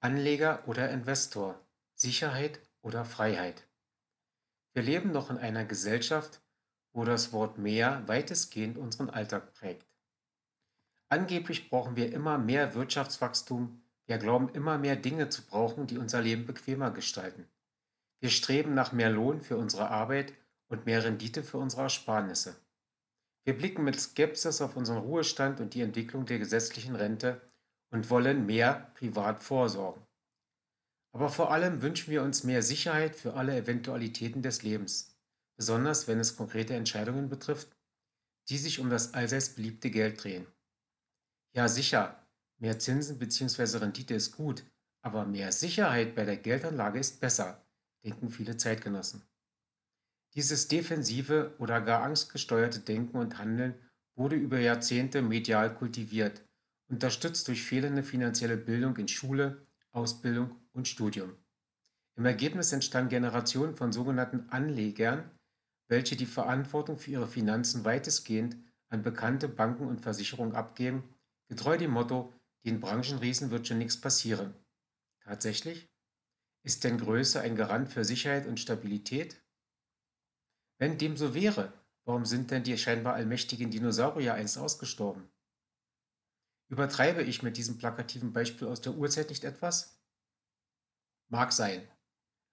Anleger oder Investor, Sicherheit oder Freiheit. Wir leben noch in einer Gesellschaft, wo das Wort mehr weitestgehend unseren Alltag prägt. Angeblich brauchen wir immer mehr Wirtschaftswachstum, wir glauben immer mehr Dinge zu brauchen, die unser Leben bequemer gestalten. Wir streben nach mehr Lohn für unsere Arbeit und mehr Rendite für unsere Ersparnisse. Wir blicken mit Skepsis auf unseren Ruhestand und die Entwicklung der gesetzlichen Rente und wollen mehr privat vorsorgen. Aber vor allem wünschen wir uns mehr Sicherheit für alle Eventualitäten des Lebens, besonders wenn es konkrete Entscheidungen betrifft, die sich um das allseits beliebte Geld drehen. Ja, sicher, mehr Zinsen bzw. Rendite ist gut, aber mehr Sicherheit bei der Geldanlage ist besser, denken viele Zeitgenossen. Dieses defensive oder gar angstgesteuerte Denken und Handeln wurde über Jahrzehnte medial kultiviert unterstützt durch fehlende finanzielle Bildung in Schule, Ausbildung und Studium. Im Ergebnis entstanden Generationen von sogenannten Anlegern, welche die Verantwortung für ihre Finanzen weitestgehend an bekannte Banken und Versicherungen abgeben, getreu dem Motto, den Branchenriesen wird schon nichts passieren. Tatsächlich? Ist denn Größe ein Garant für Sicherheit und Stabilität? Wenn dem so wäre, warum sind denn die scheinbar allmächtigen Dinosaurier einst ausgestorben? Übertreibe ich mit diesem plakativen Beispiel aus der Urzeit nicht etwas? Mag sein.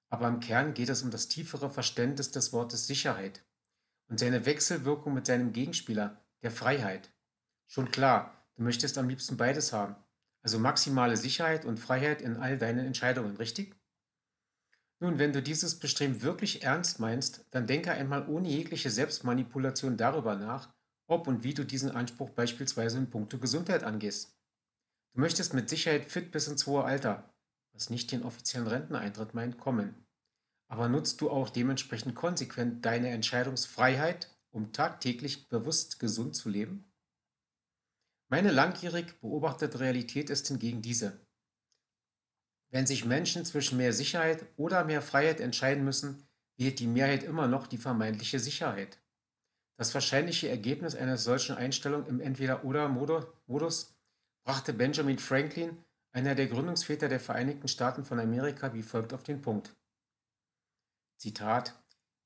Aber im Kern geht es um das tiefere Verständnis des Wortes Sicherheit und seine Wechselwirkung mit seinem Gegenspieler, der Freiheit. Schon klar, du möchtest am liebsten beides haben. Also maximale Sicherheit und Freiheit in all deinen Entscheidungen, richtig? Nun, wenn du dieses Bestreben wirklich ernst meinst, dann denke einmal ohne jegliche Selbstmanipulation darüber nach, ob und wie du diesen Anspruch beispielsweise in puncto Gesundheit angehst. Du möchtest mit Sicherheit fit bis ins hohe Alter, was nicht den offiziellen Renteneintritt meint, kommen. Aber nutzt du auch dementsprechend konsequent deine Entscheidungsfreiheit, um tagtäglich bewusst gesund zu leben? Meine langjährig beobachtete Realität ist hingegen diese. Wenn sich Menschen zwischen mehr Sicherheit oder mehr Freiheit entscheiden müssen, wählt die Mehrheit immer noch die vermeintliche Sicherheit. Das wahrscheinliche Ergebnis einer solchen Einstellung im Entweder-oder-Modus brachte Benjamin Franklin, einer der Gründungsväter der Vereinigten Staaten von Amerika, wie folgt auf den Punkt. Zitat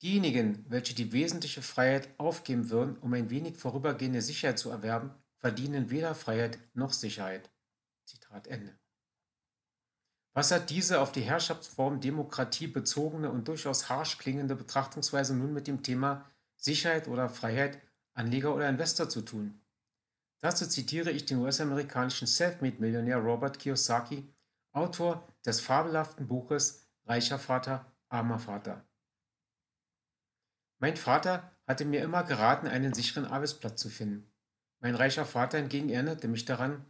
Diejenigen, welche die wesentliche Freiheit aufgeben würden, um ein wenig vorübergehende Sicherheit zu erwerben, verdienen weder Freiheit noch Sicherheit. Zitat Ende. Was hat diese auf die Herrschaftsform Demokratie bezogene und durchaus harsch klingende Betrachtungsweise nun mit dem Thema Sicherheit oder Freiheit, Anleger oder Investor zu tun. Dazu zitiere ich den US-amerikanischen Selfmade-Millionär Robert Kiyosaki, Autor des fabelhaften Buches Reicher Vater, armer Vater. Mein Vater hatte mir immer geraten, einen sicheren Arbeitsplatz zu finden. Mein reicher Vater hingegen erinnerte mich daran,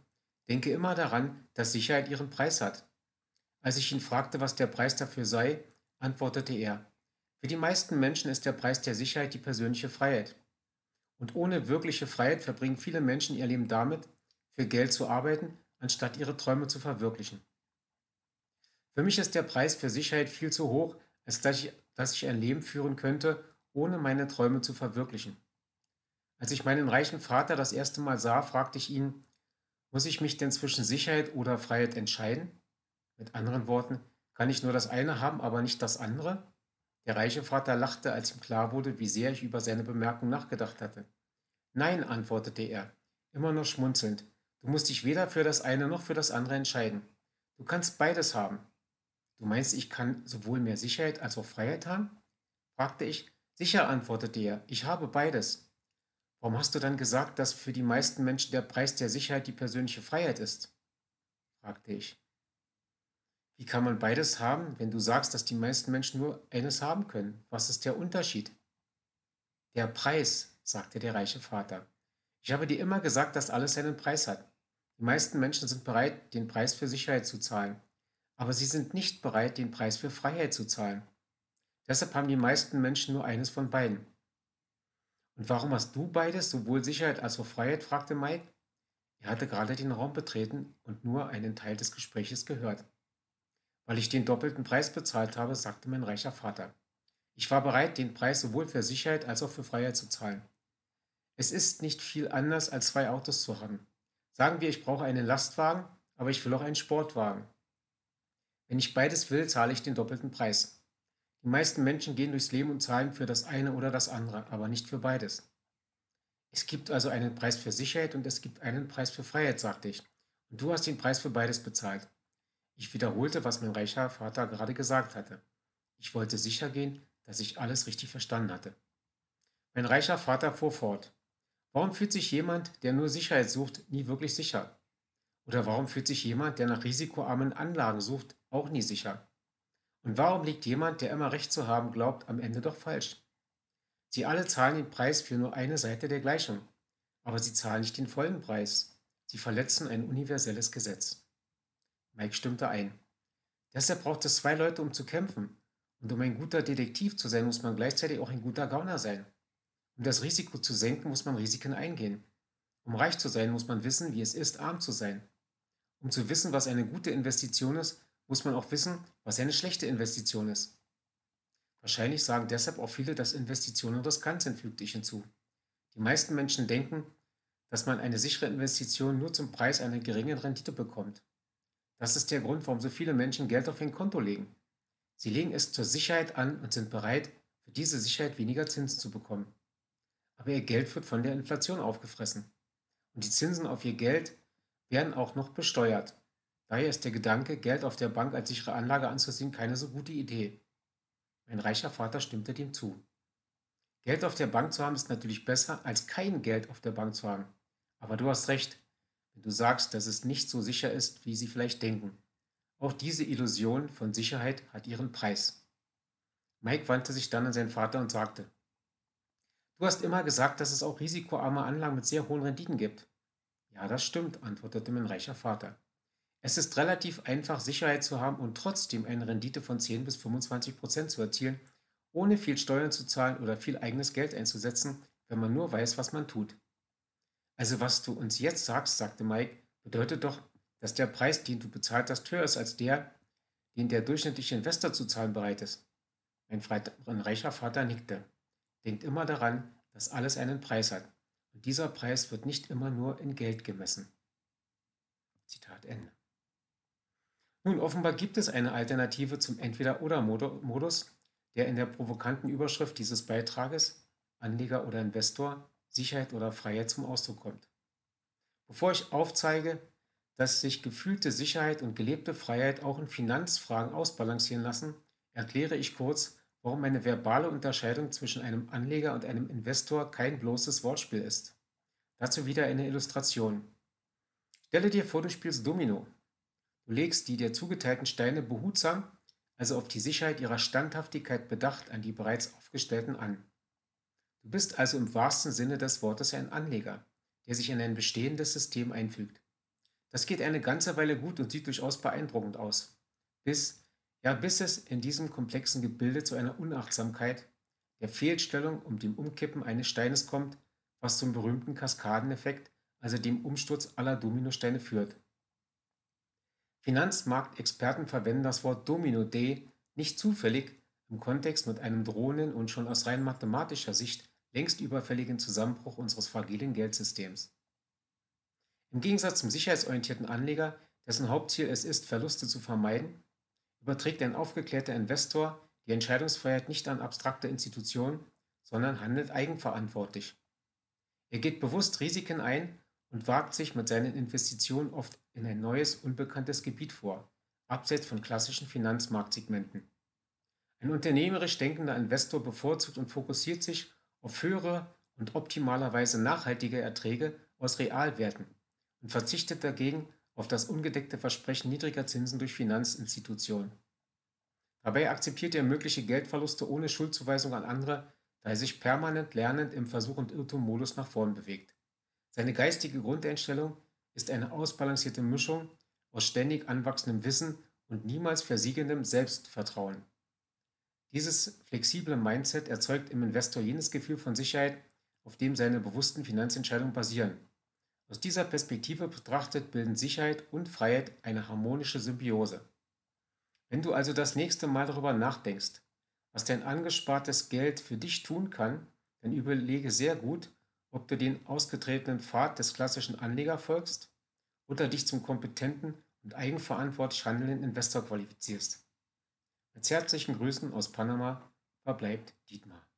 denke immer daran, dass Sicherheit ihren Preis hat. Als ich ihn fragte, was der Preis dafür sei, antwortete er, für die meisten Menschen ist der Preis der Sicherheit die persönliche Freiheit. Und ohne wirkliche Freiheit verbringen viele Menschen ihr Leben damit, für Geld zu arbeiten, anstatt ihre Träume zu verwirklichen. Für mich ist der Preis für Sicherheit viel zu hoch, als dass ich, dass ich ein Leben führen könnte, ohne meine Träume zu verwirklichen. Als ich meinen reichen Vater das erste Mal sah, fragte ich ihn, muss ich mich denn zwischen Sicherheit oder Freiheit entscheiden? Mit anderen Worten, kann ich nur das eine haben, aber nicht das andere? Der reiche Vater lachte, als ihm klar wurde, wie sehr ich über seine Bemerkung nachgedacht hatte. Nein, antwortete er, immer noch schmunzelnd. Du musst dich weder für das eine noch für das andere entscheiden. Du kannst beides haben. Du meinst, ich kann sowohl mehr Sicherheit als auch Freiheit haben? fragte ich. Sicher, antwortete er, ich habe beides. Warum hast du dann gesagt, dass für die meisten Menschen der Preis der Sicherheit die persönliche Freiheit ist? fragte ich. Wie kann man beides haben, wenn du sagst, dass die meisten Menschen nur eines haben können? Was ist der Unterschied? Der Preis, sagte der reiche Vater. Ich habe dir immer gesagt, dass alles seinen Preis hat. Die meisten Menschen sind bereit, den Preis für Sicherheit zu zahlen, aber sie sind nicht bereit, den Preis für Freiheit zu zahlen. Deshalb haben die meisten Menschen nur eines von beiden. Und warum hast du beides, sowohl Sicherheit als auch Freiheit? fragte Mike. Er hatte gerade den Raum betreten und nur einen Teil des Gespräches gehört. Weil ich den doppelten Preis bezahlt habe, sagte mein reicher Vater. Ich war bereit, den Preis sowohl für Sicherheit als auch für Freiheit zu zahlen. Es ist nicht viel anders, als zwei Autos zu haben. Sagen wir, ich brauche einen Lastwagen, aber ich will auch einen Sportwagen. Wenn ich beides will, zahle ich den doppelten Preis. Die meisten Menschen gehen durchs Leben und zahlen für das eine oder das andere, aber nicht für beides. Es gibt also einen Preis für Sicherheit und es gibt einen Preis für Freiheit, sagte ich. Und du hast den Preis für beides bezahlt. Ich wiederholte, was mein reicher Vater gerade gesagt hatte. Ich wollte sicher gehen, dass ich alles richtig verstanden hatte. Mein reicher Vater fuhr fort. Warum fühlt sich jemand, der nur Sicherheit sucht, nie wirklich sicher? Oder warum fühlt sich jemand, der nach risikoarmen Anlagen sucht, auch nie sicher? Und warum liegt jemand, der immer recht zu haben glaubt, am Ende doch falsch? Sie alle zahlen den Preis für nur eine Seite der Gleichung, aber sie zahlen nicht den vollen Preis. Sie verletzen ein universelles Gesetz. Mike stimmte ein. Deshalb braucht es zwei Leute, um zu kämpfen. Und um ein guter Detektiv zu sein, muss man gleichzeitig auch ein guter Gauner sein. Um das Risiko zu senken, muss man Risiken eingehen. Um reich zu sein, muss man wissen, wie es ist, arm zu sein. Um zu wissen, was eine gute Investition ist, muss man auch wissen, was eine schlechte Investition ist. Wahrscheinlich sagen deshalb auch viele, dass Investitionen riskant sind, fügte ich hinzu. Die meisten Menschen denken, dass man eine sichere Investition nur zum Preis einer geringen Rendite bekommt. Das ist der Grund, warum so viele Menschen Geld auf ein Konto legen. Sie legen es zur Sicherheit an und sind bereit, für diese Sicherheit weniger Zinsen zu bekommen aber ihr Geld wird von der Inflation aufgefressen. Und die Zinsen auf ihr Geld werden auch noch besteuert. Daher ist der Gedanke, Geld auf der Bank als sichere Anlage anzusehen, keine so gute Idee. Mein reicher Vater stimmte dem zu. Geld auf der Bank zu haben ist natürlich besser, als kein Geld auf der Bank zu haben. Aber du hast recht, wenn du sagst, dass es nicht so sicher ist, wie sie vielleicht denken. Auch diese Illusion von Sicherheit hat ihren Preis. Mike wandte sich dann an seinen Vater und sagte, Du hast immer gesagt, dass es auch risikoarme Anlagen mit sehr hohen Renditen gibt. Ja, das stimmt, antwortete mein reicher Vater. Es ist relativ einfach, Sicherheit zu haben und trotzdem eine Rendite von 10 bis 25 Prozent zu erzielen, ohne viel Steuern zu zahlen oder viel eigenes Geld einzusetzen, wenn man nur weiß, was man tut. Also was du uns jetzt sagst, sagte Mike, bedeutet doch, dass der Preis, den du bezahlt hast, höher ist als der, den der durchschnittliche Investor zu zahlen bereit ist. Mein, mein reicher Vater nickte. Denkt immer daran, dass alles einen Preis hat. Und dieser Preis wird nicht immer nur in Geld gemessen. Zitat Ende. Nun, offenbar gibt es eine Alternative zum Entweder-Oder-Modus, der in der provokanten Überschrift dieses Beitrages Anleger oder Investor, Sicherheit oder Freiheit zum Ausdruck kommt. Bevor ich aufzeige, dass sich gefühlte Sicherheit und gelebte Freiheit auch in Finanzfragen ausbalancieren lassen, erkläre ich kurz, warum eine verbale Unterscheidung zwischen einem Anleger und einem Investor kein bloßes Wortspiel ist. Dazu wieder eine Illustration. Stelle dir vor, du spielst Domino. Du legst die dir zugeteilten Steine behutsam, also auf die Sicherheit ihrer Standhaftigkeit bedacht, an die bereits aufgestellten an. Du bist also im wahrsten Sinne des Wortes ein Anleger, der sich in ein bestehendes System einfügt. Das geht eine ganze Weile gut und sieht durchaus beeindruckend aus, bis ja, bis es in diesem komplexen Gebilde zu einer Unachtsamkeit, der Fehlstellung und dem Umkippen eines Steines kommt, was zum berühmten Kaskadeneffekt, also dem Umsturz aller Dominosteine führt. Finanzmarktexperten verwenden das Wort Domino Day nicht zufällig im Kontext mit einem drohenden und schon aus rein mathematischer Sicht längst überfälligen Zusammenbruch unseres fragilen Geldsystems. Im Gegensatz zum sicherheitsorientierten Anleger, dessen Hauptziel es ist, Verluste zu vermeiden, überträgt ein aufgeklärter Investor die Entscheidungsfreiheit nicht an abstrakte Institutionen, sondern handelt eigenverantwortlich. Er geht bewusst Risiken ein und wagt sich mit seinen Investitionen oft in ein neues, unbekanntes Gebiet vor, abseits von klassischen Finanzmarktsegmenten. Ein unternehmerisch denkender Investor bevorzugt und fokussiert sich auf höhere und optimalerweise nachhaltige Erträge aus Realwerten und verzichtet dagegen auf das ungedeckte Versprechen niedriger Zinsen durch Finanzinstitutionen. Dabei akzeptiert er mögliche Geldverluste ohne Schuldzuweisung an andere, da er sich permanent lernend im Versuch- und Irrtum-Modus nach vorn bewegt. Seine geistige Grundeinstellung ist eine ausbalancierte Mischung aus ständig anwachsendem Wissen und niemals versiegendem Selbstvertrauen. Dieses flexible Mindset erzeugt im Investor jenes Gefühl von Sicherheit, auf dem seine bewussten Finanzentscheidungen basieren aus dieser Perspektive betrachtet bilden Sicherheit und Freiheit eine harmonische Symbiose. Wenn du also das nächste Mal darüber nachdenkst, was dein angespartes Geld für dich tun kann, dann überlege sehr gut, ob du den ausgetretenen Pfad des klassischen Anleger folgst oder dich zum kompetenten und eigenverantwortlich handelnden Investor qualifizierst. Mit herzlichen Grüßen aus Panama verbleibt Dietmar.